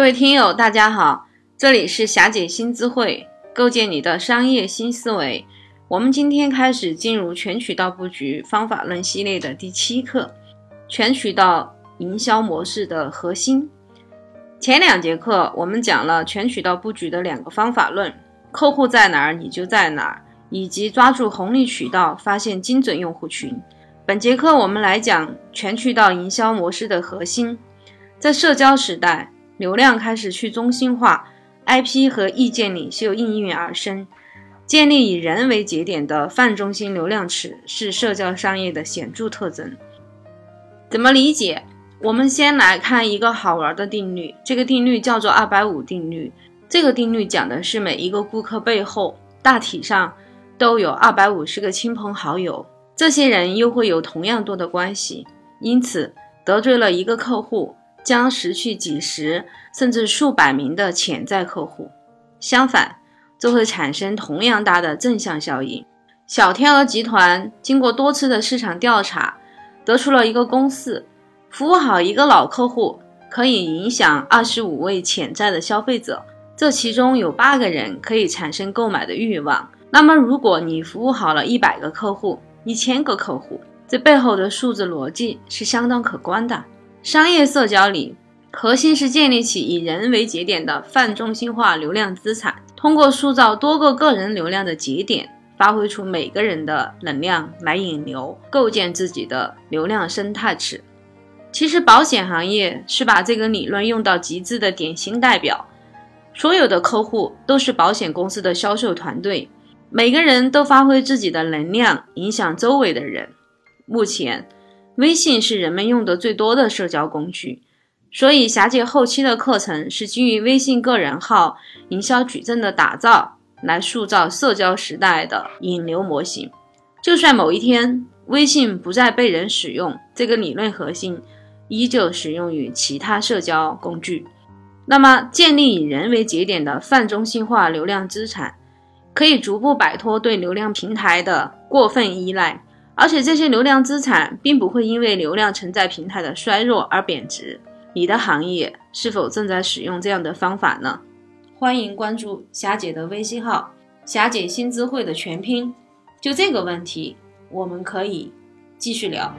各位听友，大家好，这里是霞姐新智慧，构建你的商业新思维。我们今天开始进入全渠道布局方法论系列的第七课，全渠道营销模式的核心。前两节课我们讲了全渠道布局的两个方法论：客户在哪儿你就在哪儿，以及抓住红利渠道发现精准用户群。本节课我们来讲全渠道营销模式的核心。在社交时代，流量开始去中心化，IP 和意见领袖应运而生。建立以人为节点的泛中心流量池是社交商业的显著特征。怎么理解？我们先来看一个好玩的定律，这个定律叫做二百五定律。这个定律讲的是每一个顾客背后大体上都有二百五十个亲朋好友。这些人又会有同样多的关系，因此得罪了一个客户，将失去几十甚至数百名的潜在客户。相反，这会产生同样大的正向效应。小天鹅集团经过多次的市场调查，得出了一个公式：服务好一个老客户，可以影响二十五位潜在的消费者，这其中有八个人可以产生购买的欲望。那么，如果你服务好了一百个客户，一千个客户，这背后的数字逻辑是相当可观的。商业社交里，核心是建立起以人为节点的泛中心化流量资产，通过塑造多个个人流量的节点，发挥出每个人的能量来引流，构建自己的流量生态池。其实，保险行业是把这个理论用到极致的典型代表。所有的客户都是保险公司的销售团队。每个人都发挥自己的能量，影响周围的人。目前，微信是人们用的最多的社交工具，所以霞姐后期的课程是基于微信个人号营销矩阵的打造，来塑造社交时代的引流模型。就算某一天微信不再被人使用，这个理论核心依旧适用于其他社交工具。那么，建立以人为节点的泛中心化流量资产。可以逐步摆脱对流量平台的过分依赖，而且这些流量资产并不会因为流量承载平台的衰弱而贬值。你的行业是否正在使用这样的方法呢？欢迎关注霞姐的微信号“霞姐新智慧”的全拼。就这个问题，我们可以继续聊。